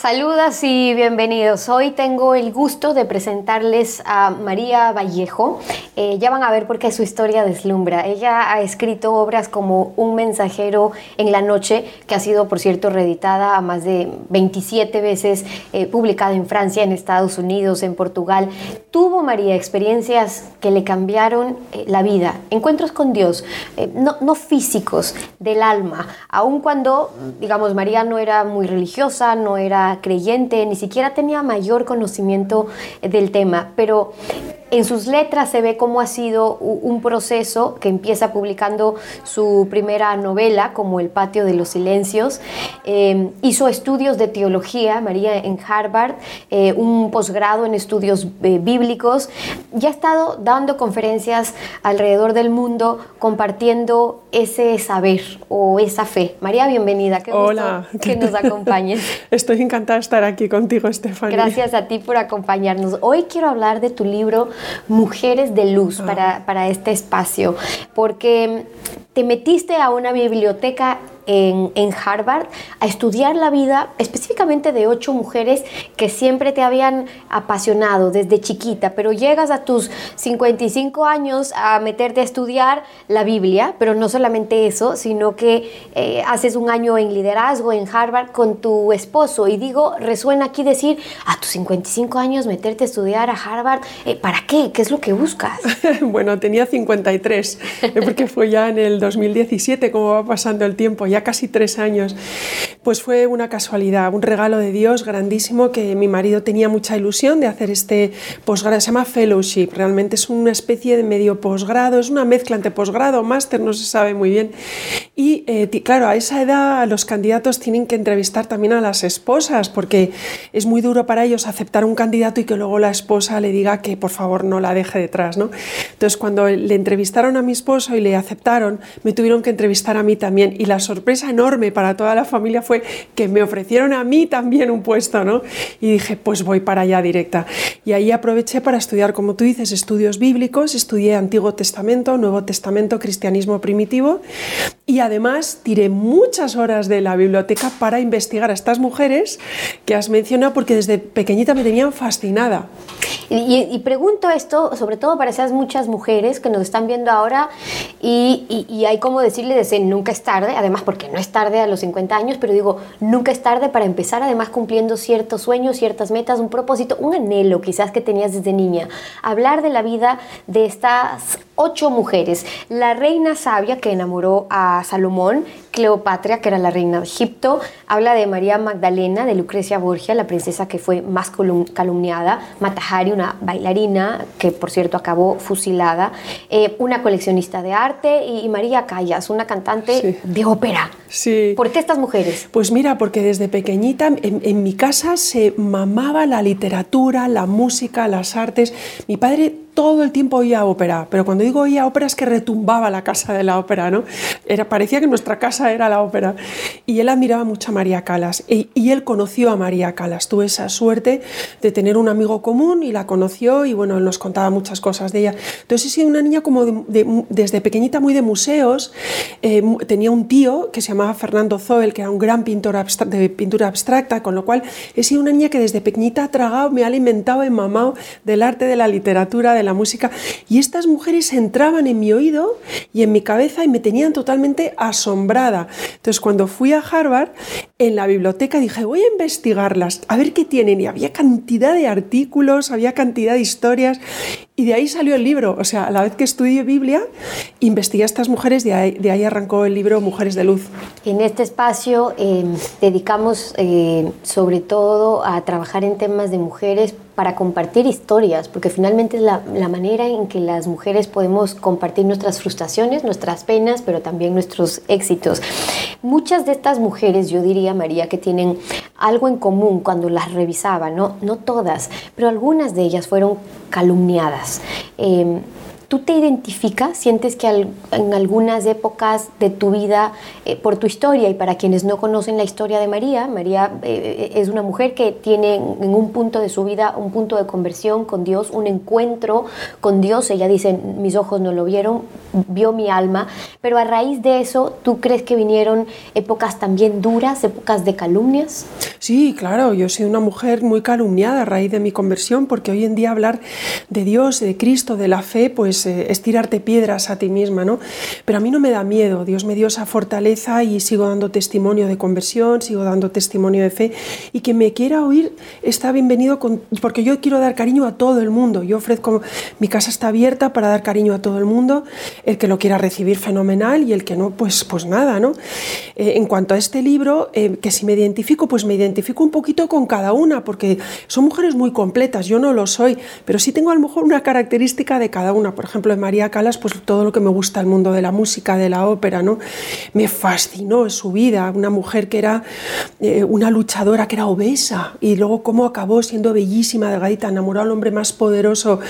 Saludos y bienvenidos. Hoy tengo el gusto de presentarles a María Vallejo. Eh, ya van a ver por qué su historia deslumbra. Ella ha escrito obras como Un mensajero en la noche, que ha sido, por cierto, reeditada más de 27 veces, eh, publicada en Francia, en Estados Unidos, en Portugal. Tuvo María experiencias que le cambiaron eh, la vida, encuentros con Dios, no, no físicos, del alma, aun cuando, digamos, María no era muy religiosa, no era creyente, ni siquiera tenía mayor conocimiento del tema, pero en sus letras se ve cómo ha sido un proceso que empieza publicando su primera novela, como El patio de los silencios. Eh, hizo estudios de teología, María, en Harvard, eh, un posgrado en estudios eh, bíblicos. Ya ha estado dando conferencias alrededor del mundo compartiendo ese saber o esa fe. María, bienvenida. Qué Hola. que nos acompañes. Estoy encantada de estar aquí contigo, Estefania. Gracias a ti por acompañarnos. Hoy quiero hablar de tu libro Mujeres de Luz para, para este espacio, porque te metiste a una biblioteca en, Harvard a estudiar la vida específicamente de ocho mujeres que siempre te habían apasionado desde chiquita, pero llegas a tus 55 años a meterte a estudiar la Biblia, pero no solamente eso, sino que eh, haces un año en liderazgo en Harvard con tu esposo. Y digo, resuena aquí decir, a tus 55 años meterte a estudiar a Harvard, eh, ¿para qué? ¿Qué es lo que buscas? bueno, tenía 53, porque fue ya en el 2017, como va pasando el tiempo, ya casi tres años, pues fue una casualidad, un regalo de Dios grandísimo que mi marido tenía mucha ilusión de hacer este posgrado, se llama fellowship, realmente es una especie de medio posgrado, es una mezcla entre posgrado, máster, no se sabe muy bien. Y eh, claro, a esa edad los candidatos tienen que entrevistar también a las esposas, porque es muy duro para ellos aceptar un candidato y que luego la esposa le diga que por favor no la deje detrás. ¿no? Entonces, cuando le entrevistaron a mi esposo y le aceptaron, me tuvieron que entrevistar a mí también. Y la sorpresa enorme para toda la familia fue que me ofrecieron a mí también un puesto, ¿no? Y dije, pues voy para allá directa. Y ahí aproveché para estudiar, como tú dices, estudios bíblicos, estudié Antiguo Testamento, Nuevo Testamento, Cristianismo Primitivo y además tiré muchas horas de la biblioteca para investigar a estas mujeres que has mencionado porque desde pequeñita me tenían fascinada. Y, pregunto esto, sobre todo para esas muchas mujeres que nos están viendo ahora y, y hay como decirles, nunca es tarde, además porque no es tarde a los 50 años, pero digo, nunca es tarde para empezar además cumpliendo ciertos sueños, ciertas metas, un propósito, un anhelo quizás que tenías desde niña. Hablar de la vida de estas ocho mujeres. La reina sabia que enamoró a Salomón, Cleopatra, que era la reina de Egipto, habla de María Magdalena, de Lucrecia Borgia, la princesa que fue más calumniada, Matahari, una bailarina que por cierto acabó fusilada, eh, una coleccionista de arte y, María Callas, una cantante de ópera. Sí. ¿Por qué estas mujeres? Pues mira, porque desde pequeñita en, en mi casa se mamaba la literatura, la música, las artes. Mi padre todo el tiempo oía ópera, pero cuando digo oía ópera es que retumbaba la casa de la ópera, ¿no? Era, parecía que nuestra casa era la ópera. Y él admiraba mucho a María Calas y, él conoció a María Calas. Tuve esa suerte de tener un amigo común y la conoció y bueno, nos contaba muchas cosas de ella. Entonces he sido una niña como desde pequeñita muy de museos. Eh, tenía un tío que se llamaba Fernando Zoel, que era un gran pintor de pintura abstracta, con lo cual he sido una niña que desde pequeñita ha tragado, me ha alimentado, y mamado del arte, de la literatura, de la música. Y estas mujeres entraban en mi oído y en mi cabeza y me tenían totalmente asombrada. Entonces, cuando fui a Harvard, en la biblioteca dije, voy a investigarlas, a ver qué tienen. Y había cantidad de artículos, había cantidad de historias. Y de ahí salió el libro. O sea, a la vez que estudié Biblia, investigué a estas mujeres, de ahí, de ahí arrancó el libro Mujeres de Luz. En este espacio eh, dedicamos eh, sobre todo a trabajar en temas de mujeres para compartir historias, porque finalmente es la, la, manera en que las mujeres podemos compartir nuestras frustraciones, nuestras penas, pero también nuestros éxitos. Muchas de estas mujeres, yo diría, María, que tienen algo en común cuando las revisaba, no, no todas, pero algunas de ellas fueron calumniadas. Eh, ¿Tú te identificas? ¿Sientes que en algunas épocas de tu vida, eh, por tu historia y para quienes no conocen la historia de María, María eh, es una mujer que tiene en un punto de su vida un punto de conversión con Dios, un encuentro con Dios. Ella dice, mis ojos no lo vieron, vio mi alma, pero a raíz de eso, ¿tú crees que vinieron épocas también duras, épocas de calumnias? Sí, claro, yo soy una mujer muy calumniada a raíz de mi conversión, porque hoy en día hablar de Dios, de Cristo, de la fe, pues es tirarte piedras a ti misma, ¿no? Pero a mí no me da miedo, Dios me dio esa fortaleza y sigo dando testimonio de conversión, sigo dando testimonio de fe, y quien me quiera oír está bienvenido, porque yo quiero dar cariño a todo el mundo, yo ofrezco, mi casa está abierta para dar cariño a todo el mundo, el que lo quiera recibir fenomenal y el que no, pues, pues nada, ¿no? Eh, en cuanto a este libro, eh, que si me identifico, pues me identifico un poquito con cada una, porque son mujeres muy completas, yo no lo soy, pero sí tengo a lo mejor una característica de cada una. Por ejemplo, en María Calas, pues todo lo que me gusta el mundo de la música, de la ópera, ¿no? Me fascinó su vida, una mujer que era eh, una luchadora, que era obesa, y luego cómo acabó siendo bellísima, delgadita, enamoró al hombre más poderoso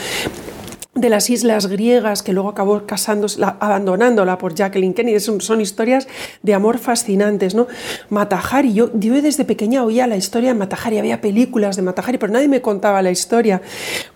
de las islas griegas, que luego acabó casándose, abandonándola por Jacqueline Kennedy. Son, son, historias de amor fascinantes, ¿no? Matahari, yo, yo desde pequeña oía la historia de Matahari, había películas de Matahari, pero nadie me contaba la historia.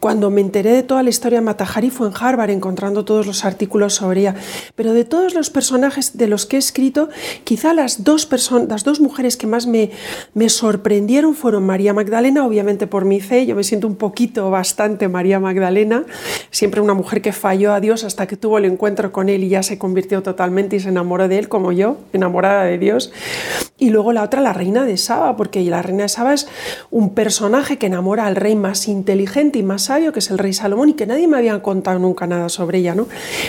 Cuando me enteré de toda la historia de Matahari fue en Harvard, encontrando todos los artículos sobre ella. Pero de todos los personajes de los que he escrito, quizá las dos, las dos mujeres que más me, me sorprendieron fueron María Magdalena, obviamente por mi fe, yo me siento un poquito, bastante María Magdalena, siempre una mujer que falló a Dios hasta que tuvo el encuentro con Él y ya se convirtió totalmente y se enamoró de Él, como yo, enamorada de Dios. Y luego la otra, la reina de Saba, porque la reina de Saba es un personaje que enamora al rey más inteligente y más sabio, que es el rey Salomón, y que nadie me había contado nunca nada sobre ella. ¿no?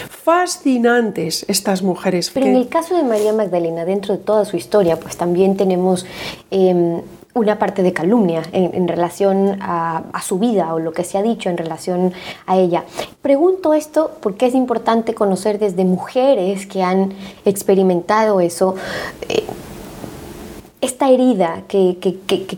Fascinantes estas mujeres. Pero en el caso de María Magdalena, dentro de toda su historia, pues también tenemos... Em, una parte de calumnia en, relación a, su vida o lo que se ha dicho en relación a ella. Pregunto esto porque es importante conocer desde mujeres que han experimentado eso. Eh, esta herida que,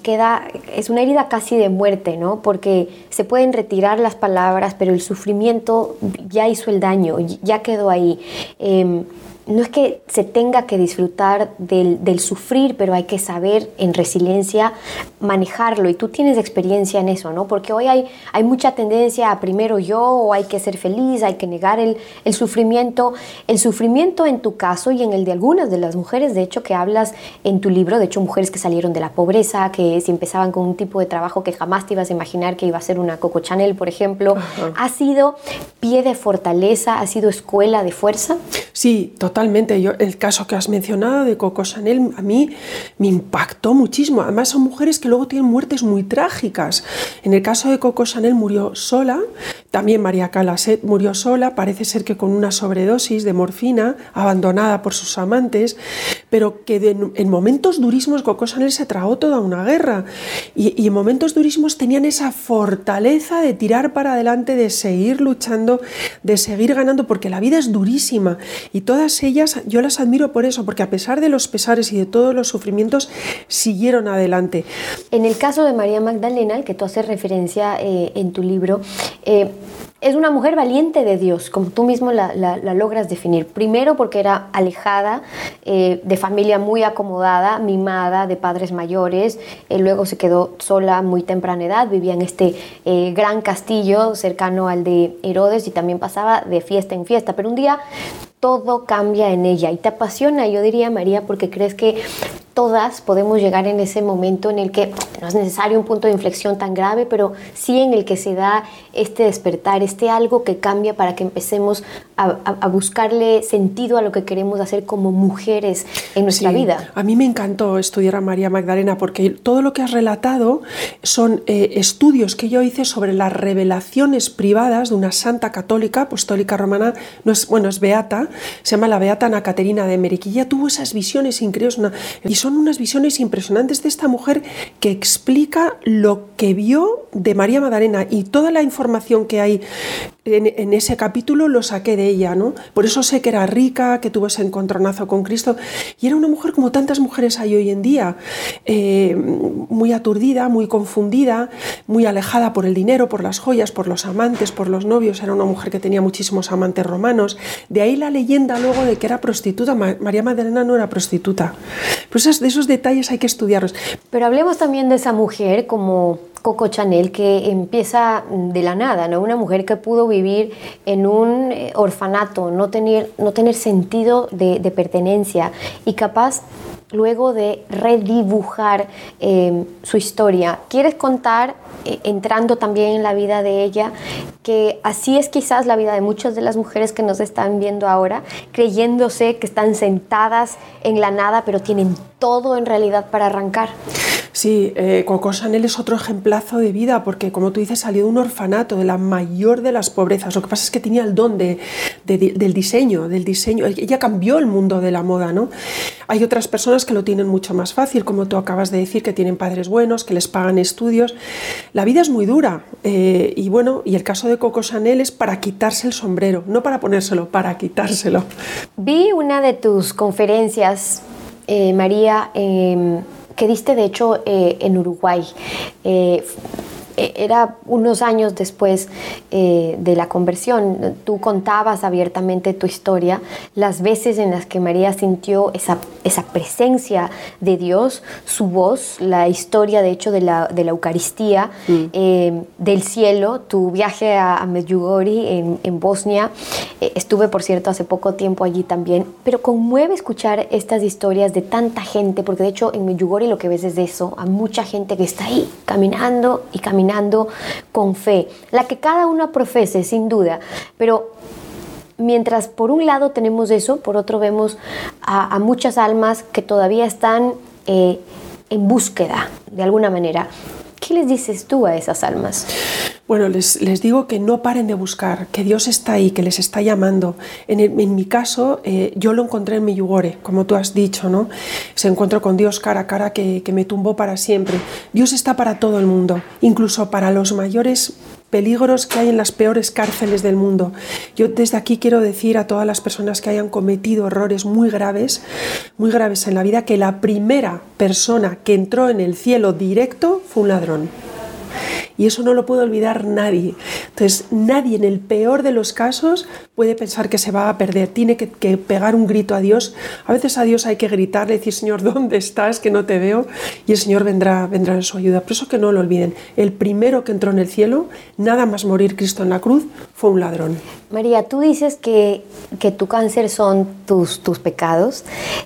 queda es una herida casi de muerte, ¿no? Porque se pueden retirar las palabras, pero el sufrimiento ya hizo el daño, ya quedó ahí. Em, no es que se tenga que disfrutar del, sufrir, pero hay que saber en resiliencia manejarlo. Y tú tienes experiencia en eso, ¿no? Porque hoy hay, hay mucha tendencia a primero yo, o hay que ser feliz, hay que negar el, el sufrimiento. El sufrimiento en tu caso y en el de algunas de las mujeres, de hecho, que hablas en tu libro, de hecho, mujeres que salieron de la pobreza, que si empezaban con un tipo de trabajo que jamás te ibas a imaginar que iba a ser una Coco Chanel, por ejemplo, ha sido pie de fortaleza, ha sido escuela de fuerza. Sí, totalmente totalmente. Yo, el caso que has mencionado de Coco Chanel a mí me impactó muchísimo. Además son mujeres que luego tienen muertes muy trágicas. En el caso de Coco Chanel murió sola, también María Callas murió sola, parece ser que con una sobredosis de morfina, abandonada por sus amantes, pero que en momentos durísimos Coco Chanel se tragó toda una guerra. Y, y en momentos durísimos tenían esa fortaleza de tirar para adelante, de seguir luchando, de seguir ganando, porque la vida es durísima. Y todas ellas, yo las admiro por eso, porque a pesar de los pesares y de todos los sufrimientos, siguieron adelante. En el caso de María Magdalena, al que tú haces referencia eh, en tu libro, eh, es una mujer valiente de Dios, como tú mismo la, logras definir. Primero porque era alejada, eh, de familia muy acomodada, mimada, de padres mayores. luego se quedó sola muy temprana edad, vivía en este gran castillo cercano al de Herodes y también pasaba de fiesta en fiesta. Pero un día todo cambia en ella y te apasiona, yo diría María, porque crees que todas podemos llegar en ese momento en el que no es necesario un punto de inflexión tan grave, pero sí en el que se da este despertar, este algo que cambia para que empecemos a, buscarle sentido a lo que queremos hacer como mujeres en nuestra vida. A mí me encantó estudiar a María Magdalena porque todo lo que has relatado son eh, estudios que yo hice sobre las revelaciones privadas de una santa católica, apostólica romana, no es, bueno, es beata, se llama la beata Ana Caterina de ella tuvo esas visiones increíbles, y son unas visiones impresionantes de esta mujer que explica lo que vio de María Magdalena y toda la información que hay en, ese capítulo lo saqué de ella, ¿no? Por eso sé que era rica, que tuvo ese encontronazo con Cristo. Y era una mujer como tantas mujeres hay hoy en día, eh, muy aturdida, muy confundida, muy alejada por el dinero, por las joyas, por los amantes, por los novios. Era una mujer que tenía muchísimos amantes romanos. De ahí la leyenda luego de que era prostituta. María Magdalena no era prostituta. Pues de esos detalles hay que estudiarlos. Pero hablemos también de esa mujer como Coco Chanel que empieza de la nada, ¿no? Una mujer que pudo vivir en un eh, orfanato, no tener, no tener sentido de, pertenencia y capaz luego de redibujar eh, su historia. ¿Quieres contar, eh, entrando también en la vida de ella, que así es quizás la vida de muchas de las mujeres que nos están viendo ahora, creyéndose que están sentadas en la nada, pero tienen todo en realidad para arrancar? Sí, eh, Coco Chanel es otro ejemplazo de vida porque, como tú dices, salió de un orfanato, de la mayor de las pobrezas. Lo que pasa es que tenía el don de, del diseño, del diseño. Ella cambió el mundo de la moda, ¿no? Hay otras personas que lo tienen mucho más fácil, como tú acabas de decir, que tienen padres buenos, que les pagan estudios. La vida es muy dura eh, y bueno, y el caso de Coco Chanel es para quitarse el sombrero, no para ponérselo, para quitárselo. Vi una de tus conferencias, eh, María, em, que diste de hecho eh, en Uruguay. Eh, era unos años después eh, de la conversión. Tú contabas abiertamente tu historia, las veces en las que María sintió esa, esa presencia de Dios, su voz, la historia de hecho de la, de la Eucaristía, mm. eh, del cielo, tu viaje a, a Medjugorje en, en, Bosnia. estuve, por cierto, hace poco tiempo allí también, pero conmueve escuchar estas historias de tanta gente, porque de hecho en Medjugorje lo que ves es de eso, a mucha gente que está ahí caminando y caminando con fe, la que cada uno profese, sin duda, pero mientras por un lado tenemos eso, por otro vemos a, muchas almas que todavía están eh, en búsqueda, de alguna manera. ¿Qué les dices tú a esas almas? Bueno, les, les, digo que no paren de buscar, que Dios está ahí, que les está llamando. En, en mi caso, eh, yo lo encontré en mi yugore, como tú has dicho, ¿no? Ese encuentro con Dios cara a cara que, que me tumbó para siempre. Dios está para todo el mundo, incluso para los mayores peligros que hay en las peores cárceles del mundo. Yo desde aquí quiero decir a todas las personas que hayan cometido errores muy graves, muy graves en la vida, que la primera persona que entró en el cielo directo fue un ladrón. Y eso no lo puede olvidar nadie. Entonces, nadie en el peor de los casos puede pensar que se va a perder. Tiene que, pegar un grito a Dios. A veces a Dios hay que gritarle, decir, Señor, ¿dónde estás? Que no te veo. Y el Señor vendrá, vendrá en su ayuda. Por eso que no lo olviden. El primero que entró en el cielo, nada más morir Cristo en la cruz, fue un ladrón. María, tú dices que, que tu cáncer son tus, tus pecados.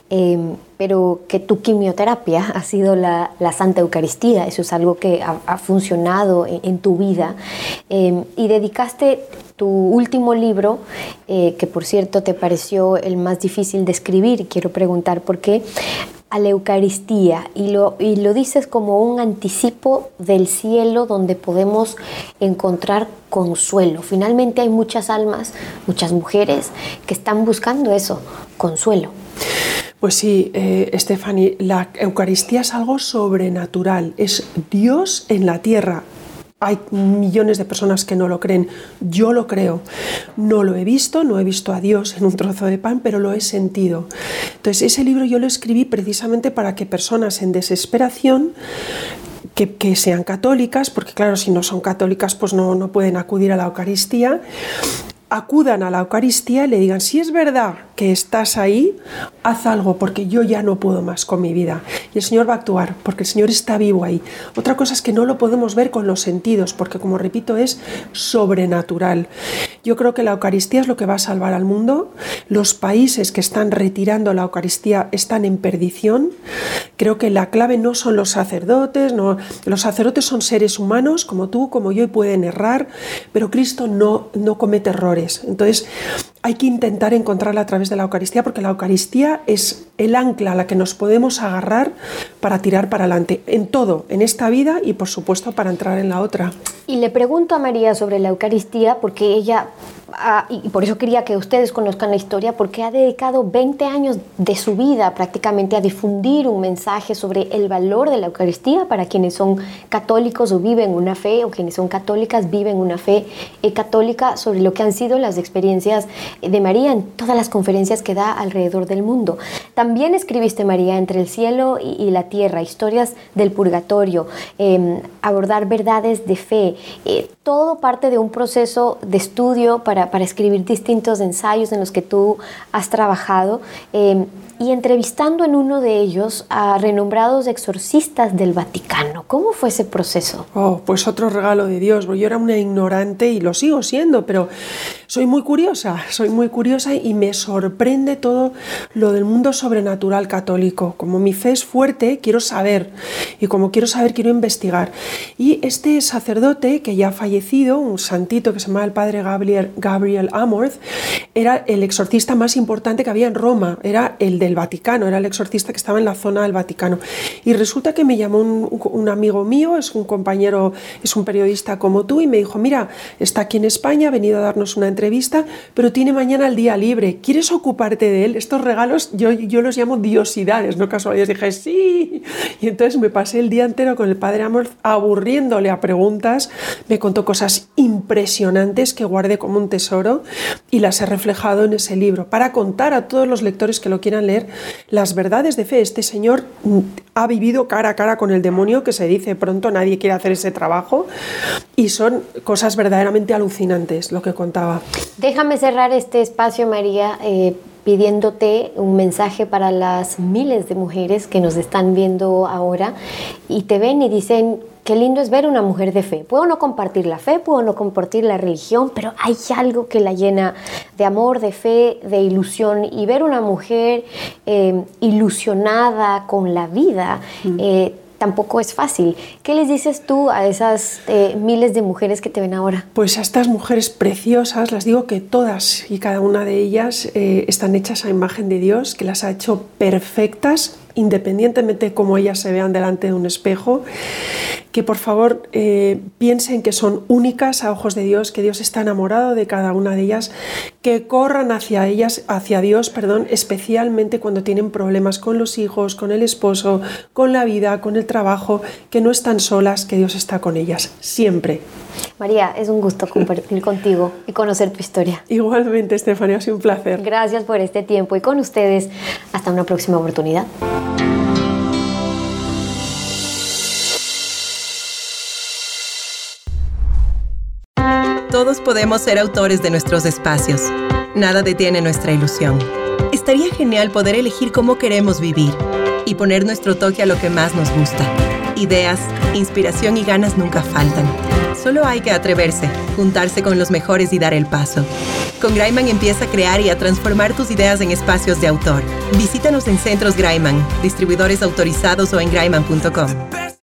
Em, pero que tu quimioterapia ha sido la, Santa Eucaristía, eso es algo que ha, funcionado en, tu vida, em, y dedicaste tu último libro, eh, que por cierto te pareció el más difícil de escribir, quiero preguntar por qué, a la Eucaristía y lo, y lo dices como un anticipo del cielo donde podemos encontrar consuelo. Finalmente hay muchas almas, muchas mujeres que están buscando eso, consuelo. Pues sí, eh, Stephanie, la Eucaristía es algo sobrenatural, es Dios en la tierra. Hay millones de personas que no lo creen. Yo lo creo. No lo he visto, no he visto a Dios en un trozo de pan, pero lo he sentido. Entonces, ese libro yo lo escribí precisamente para que personas en desesperación que, sean católicas, porque claro, si no son católicas, pues no, no pueden acudir a la Eucaristía, acudan a la Eucaristía y le digan, si es verdad que estás ahí, haz algo porque yo ya no puedo más con mi vida. Y el Señor va a actuar porque el Señor está vivo ahí. Otra cosa es que no lo podemos ver con los sentidos porque, como repito, es sobrenatural. Yo creo que la Eucaristía es lo que va a salvar al mundo. Los países que están retirando la Eucaristía están en perdición. Creo que la clave no son los sacerdotes, no, los sacerdotes son seres humanos como tú, como yo y pueden errar, pero Cristo no, no comete errores entonces, hay que intentar encontrarla a través de la Eucaristía porque la Eucaristía es el ancla a la que nos podemos agarrar para tirar para adelante en todo, en esta vida y por supuesto para entrar en la otra. Y le pregunto a María sobre la Eucaristía porque ella y por eso quería que ustedes conozcan la historia, porque ha dedicado 20 años de su vida prácticamente a difundir un mensaje sobre el valor de la Eucaristía para quienes son católicos o viven una fe, o quienes son católicas viven una fe eh, católica, sobre lo que han sido las experiencias de María en todas las conferencias que da alrededor del mundo. También escribiste, María, entre el cielo y, la tierra, historias del purgatorio, em, abordar verdades de fe, eh, todo parte de un proceso de estudio para, para, escribir distintos ensayos en los que tú has trabajado. Em, y entrevistando en uno de ellos a renombrados exorcistas del Vaticano. ¿Cómo fue ese proceso? Oh, pues otro regalo de Dios. Yo era una ignorante y lo sigo siendo, pero soy muy curiosa, soy muy curiosa y me sorprende todo lo del mundo sobrenatural católico. Como mi fe es fuerte, quiero saber y como quiero saber, quiero investigar. Y este sacerdote que ya ha un santito que se llama el padre Gabriel, Gabriel Amorth, era el exorcista más importante que había en Roma, era el de el Vaticano, era el exorcista que estaba en la zona del Vaticano. Y resulta que me llamó un, amigo mío, es un compañero, es un periodista como tú, y me dijo, mira, está aquí en España, ha venido a darnos una entrevista, pero tiene mañana el día libre, ¿quieres ocuparte de él? Estos regalos yo, yo los llamo diosidades, no casualidades. Dije, sí. Y entonces me pasé el día entero con el padre Amor aburriéndole a preguntas, me contó cosas impresionantes que guardé como un tesoro y las he reflejado en ese libro para contar a todos los lectores que lo quieran leer las verdades de fe. Este señor ha vivido cara a cara con el demonio, que se dice pronto, nadie quiere hacer ese trabajo, y son cosas verdaderamente alucinantes lo que contaba. Déjame cerrar este espacio, María. Eh, pidiéndote un mensaje para las miles de mujeres que nos están viendo ahora y te ven y dicen, qué lindo es ver una mujer de fe. Puedo no compartir la fe, puedo no compartir la religión, pero hay algo que la llena de amor, de fe, de ilusión. Y ver una mujer eh, ilusionada con la vida. Eh, tampoco es fácil. ¿Qué les dices tú a esas eh, miles de mujeres que te ven ahora? Pues a estas mujeres preciosas, las digo que todas y cada una de ellas están hechas a imagen de Dios, que las ha hecho perfectas independientemente de cómo ellas se vean delante de un espejo, que por favor eh, piensen que son únicas a ojos de Dios, que Dios está enamorado de cada una de ellas, que corran hacia ellas, hacia Dios, perdón, especialmente cuando tienen problemas con los hijos, con el esposo, con la vida, con el trabajo, que no están solas, que Dios está con ellas, siempre. María, es un gusto compartir contigo y conocer tu historia. Igualmente, Estefania, ha sido un placer. Gracias por este tiempo y con ustedes, hasta una próxima oportunidad. Todos podemos ser autores de nuestros espacios. Nada detiene nuestra ilusión. Estaría genial poder elegir cómo queremos vivir y poner nuestro toque a lo que más nos gusta. Ideas, inspiración y ganas nunca faltan. Solo hay que atreverse, juntarse con los mejores y dar el paso. Con Graiman empieza a crear y a transformar tus ideas en espacios de autor. Visítanos en Centros Graiman, distribuidores autorizados o en graiman.com.